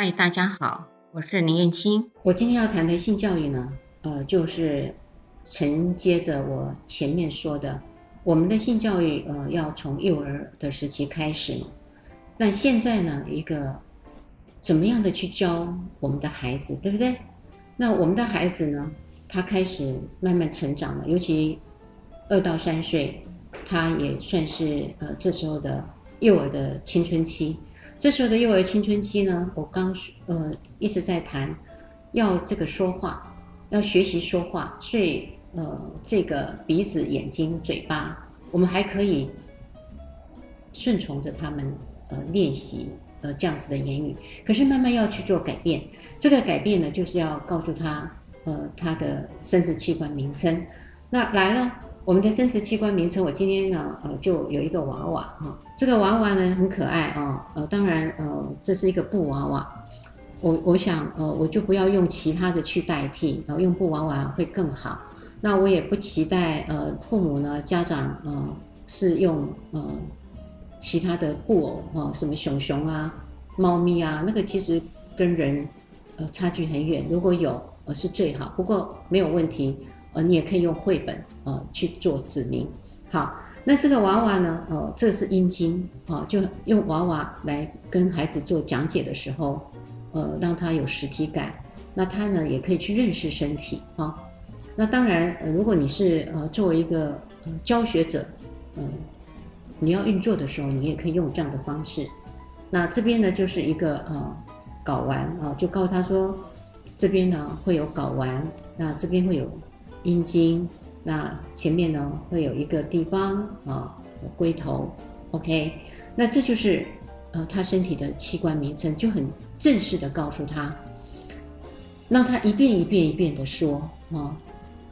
嗨，大家好，我是林燕青。我今天要谈的性教育呢，呃，就是承接着我前面说的，我们的性教育，呃，要从幼儿的时期开始嘛。那现在呢，一个怎么样的去教我们的孩子，对不对？那我们的孩子呢，他开始慢慢成长了，尤其二到三岁，他也算是呃这时候的幼儿的青春期。这时候的幼儿青春期呢，我刚呃一直在谈，要这个说话，要学习说话，所以呃这个鼻子、眼睛、嘴巴，我们还可以顺从着他们呃练习呃这样子的言语。可是慢慢要去做改变，这个改变呢，就是要告诉他呃他的生殖器官名称。那来了。我们的生殖器官名称，我今天呢，呃，就有一个娃娃啊，这个娃娃呢很可爱啊，呃，当然，呃，这是一个布娃娃，我我想，呃，我就不要用其他的去代替，然后用布娃娃会更好。那我也不期待，呃，父母呢，家长，呃，是用呃其他的布偶啊，什么熊熊啊、猫咪啊，那个其实跟人呃差距很远，如果有呃是最好，不过没有问题。你也可以用绘本呃去做指明。好，那这个娃娃呢，呃，这是阴茎啊，就用娃娃来跟孩子做讲解的时候，呃，让他有实体感。那他呢，也可以去认识身体啊。那当然，呃，如果你是呃作为一个呃教学者，嗯、你要运作的时候，你也可以用这样的方式。那这边呢，就是一个呃睾丸啊，就告诉他说，这边呢会有睾丸，那这边会有。阴茎，那前面呢会有一个地方啊，龟头，OK，那这就是呃他身体的器官名称，就很正式的告诉他，让他一遍一遍一遍的说啊。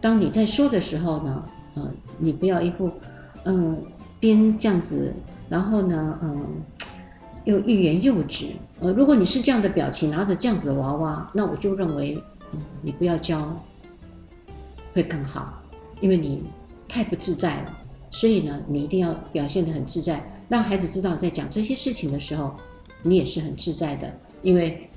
当你在说的时候呢，呃，你不要一副嗯边这样子，然后呢，嗯，又欲言又止。呃，如果你是这样的表情，拿着这样子的娃娃，那我就认为，嗯，你不要教。会更好，因为你太不自在了，所以呢，你一定要表现得很自在，让孩子知道在讲这些事情的时候，你也是很自在的。因为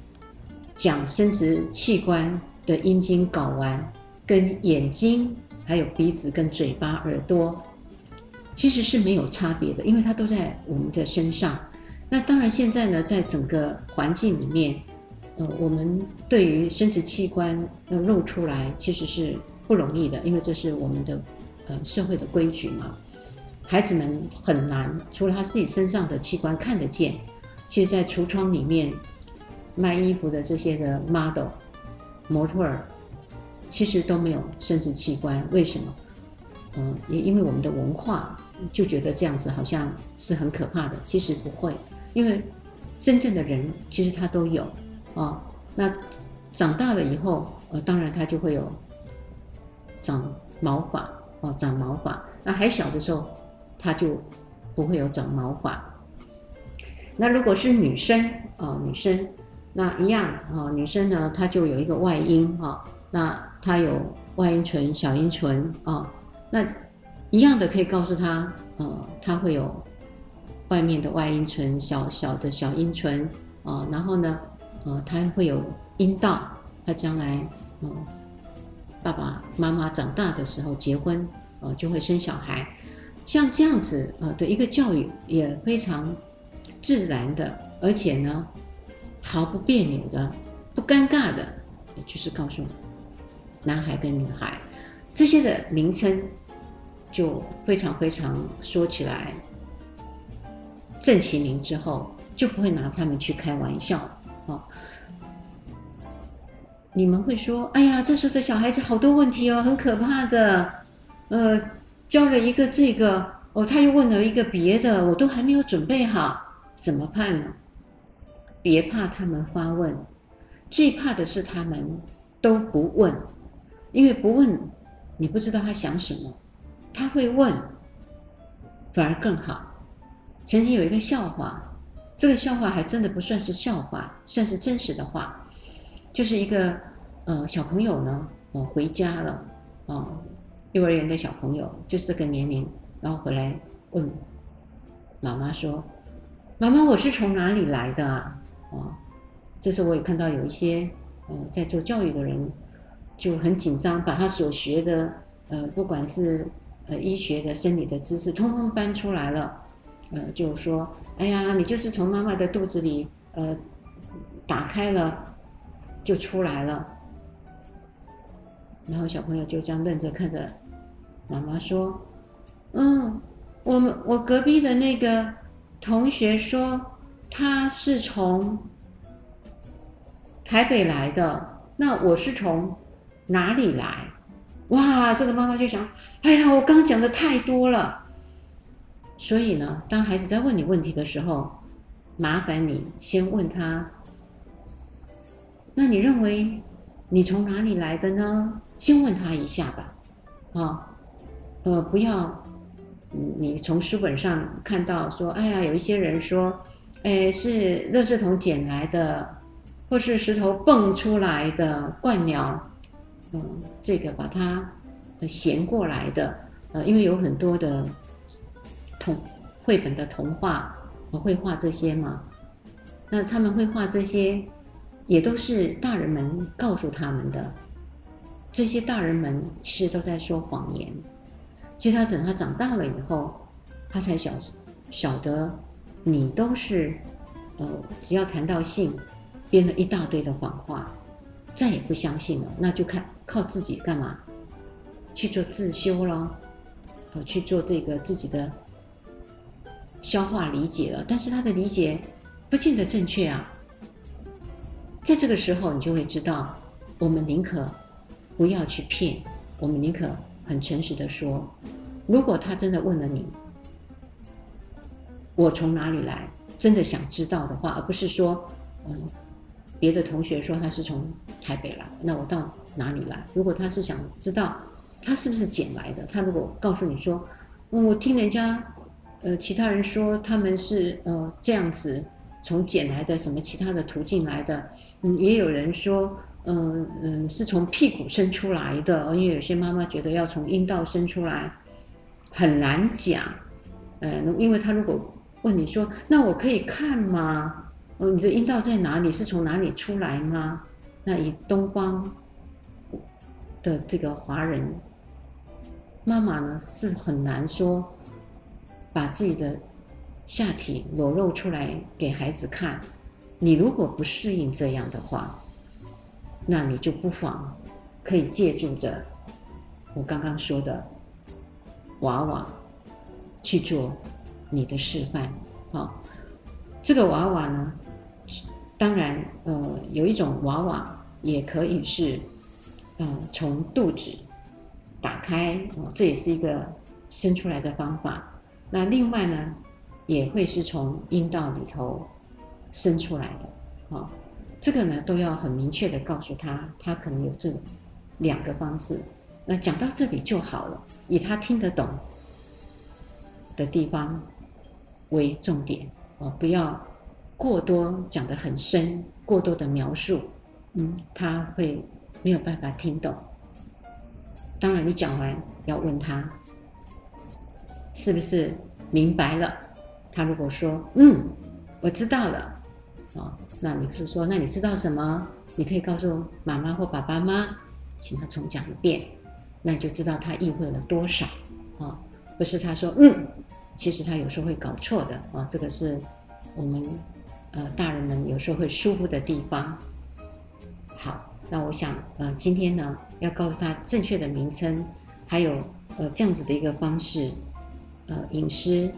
讲生殖器官的阴茎、睾丸，跟眼睛、还有鼻子、跟嘴巴、耳朵，其实是没有差别的，因为它都在我们的身上。那当然，现在呢，在整个环境里面，呃，我们对于生殖器官要露出来，其实是。不容易的，因为这是我们的，呃，社会的规矩嘛。孩子们很难，除了他自己身上的器官看得见，其实，在橱窗里面卖衣服的这些的 model、模特儿，其实都没有生殖器官。为什么？嗯、呃，也因为我们的文化就觉得这样子好像是很可怕的。其实不会，因为真正的人其实他都有啊。那长大了以后，呃，当然他就会有。长毛发哦，长毛发。那还小的时候，他就不会有长毛发。那如果是女生啊、哦，女生那一样啊、哦，女生呢，她就有一个外阴哈、那她有外阴唇、小阴唇啊、哦，那一样的可以告诉她，呃，她会有外面的外阴唇、小小的小阴唇啊、然后呢，呃，她会有阴道，她将来嗯。爸爸妈妈长大的时候结婚，呃，就会生小孩，像这样子呃的一个教育也非常自然的，而且呢毫不别扭的、不尴尬的，就是告诉男孩跟女孩这些的名称，就非常非常说起来正其名之后，就不会拿他们去开玩笑啊。你们会说：“哎呀，这时候的小孩子好多问题哦，很可怕的。呃，教了一个这个，哦，他又问了一个别的，我都还没有准备好，怎么办呢？别怕他们发问，最怕的是他们都不问，因为不问，你不知道他想什么。他会问，反而更好。曾经有一个笑话，这个笑话还真的不算是笑话，算是真实的话。”就是一个呃小朋友呢，呃回家了，啊、呃，幼儿园的小朋友就是这个年龄，然后回来问妈妈说：“妈妈，我是从哪里来的啊？”啊，这时候我也看到有一些呃在做教育的人就很紧张，把他所学的呃不管是呃医学的、生理的知识，通通搬出来了，呃，就说，哎呀，你就是从妈妈的肚子里呃打开了就出来了。然后小朋友就这样愣着看着妈妈说：“嗯，我们我隔壁的那个同学说他是从台北来的，那我是从哪里来？”哇，这个妈妈就想：“哎呀，我刚讲的太多了。”所以呢，当孩子在问你问题的时候，麻烦你先问他：“那你认为你从哪里来的呢？”先问他一下吧，啊，呃，不要，你从书本上看到说，哎呀，有一些人说，哎，是垃圾桶捡来的，或是石头蹦出来的鸛鸟，嗯，这个把它衔过来的，呃，因为有很多的童绘本的童话，会画这些嘛，那他们会画这些，也都是大人们告诉他们的。这些大人们其实都在说谎言。其实他等他长大了以后，他才晓晓得，你都是，呃，只要谈到性，编了一大堆的谎话，再也不相信了。那就看靠自己干嘛？去做自修了，呃，去做这个自己的消化理解了。但是他的理解不见得正确啊。在这个时候，你就会知道，我们宁可。不要去骗，我们宁可很诚实的说，如果他真的问了你，我从哪里来，真的想知道的话，而不是说，嗯，别的同学说他是从台北来，那我到哪里来？如果他是想知道他是不是捡来的，他如果告诉你说，嗯，我听人家，呃，其他人说他们是呃这样子从捡来的，什么其他的途径来的，嗯，也有人说。嗯嗯，是从屁股生出来的，因为有些妈妈觉得要从阴道生出来很难讲。嗯，因为他如果问你说，那我可以看吗？哦，你的阴道在哪里？是从哪里出来吗？那以东方的这个华人妈妈呢，是很难说把自己的下体裸露出来给孩子看。你如果不适应这样的话，那你就不妨可以借助着我刚刚说的娃娃去做你的示范，好，这个娃娃呢，当然呃有一种娃娃也可以是呃从肚子打开哦，这也是一个生出来的方法。那另外呢，也会是从阴道里头生出来的，好。这个呢，都要很明确的告诉他，他可能有这两个方式。那讲到这里就好了，以他听得懂的地方为重点哦，不要过多讲得很深，过多的描述，嗯，他会没有办法听懂。当然，你讲完要问他是不是明白了。他如果说嗯，我知道了，啊、哦。那你是说，那你知道什么？你可以告诉妈妈或爸爸吗？请他重讲一遍，那你就知道他意会了多少啊？不是他说嗯，其实他有时候会搞错的啊。这个是我们呃大人们有时候会疏忽的地方。好，那我想呃今天呢要告诉他正确的名称，还有呃这样子的一个方式，呃隐私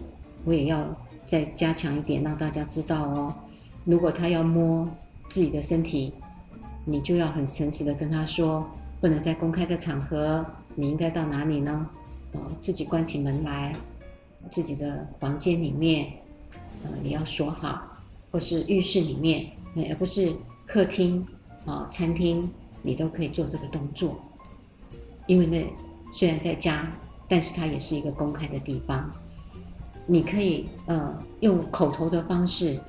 我也要再加强一点，让大家知道哦。如果他要摸自己的身体，你就要很诚实的跟他说，不能在公开的场合。你应该到哪里呢？呃，自己关起门来，自己的房间里面，呃，你要锁好，或是浴室里面，而不是客厅啊、呃、餐厅，你都可以做这个动作。因为那虽然在家，但是它也是一个公开的地方。你可以呃用口头的方式。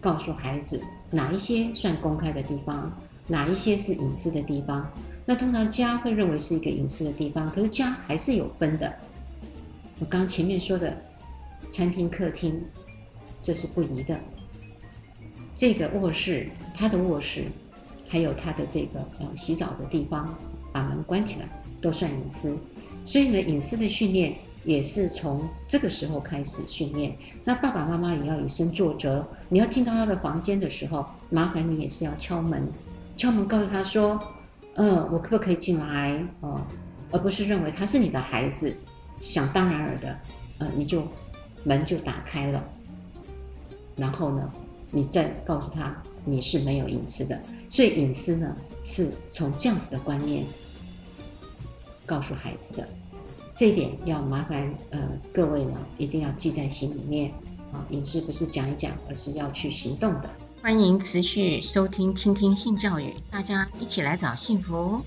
告诉孩子哪一些算公开的地方，哪一些是隐私的地方。那通常家会认为是一个隐私的地方，可是家还是有分的。我刚前面说的餐厅、客厅，这是不宜的。这个卧室，他的卧室，还有他的这个呃洗澡的地方，把门关起来，都算隐私。所以呢，隐私的训练也是从这个时候开始训练。那爸爸妈妈也要以身作则，你要进到他的房间的时候，麻烦你也是要敲门，敲门告诉他说，呃，我可不可以进来？哦、而不是认为他是你的孩子，想当然尔的，呃，你就门就打开了，然后呢，你再告诉他你是没有隐私的，所以隐私呢是从这样子的观念告诉孩子的，这一点要麻烦呃各位呢一定要记在心里面啊，隐私不是讲一讲，而是要去行动的。欢迎持续收听、倾听性教育，大家一起来找幸福。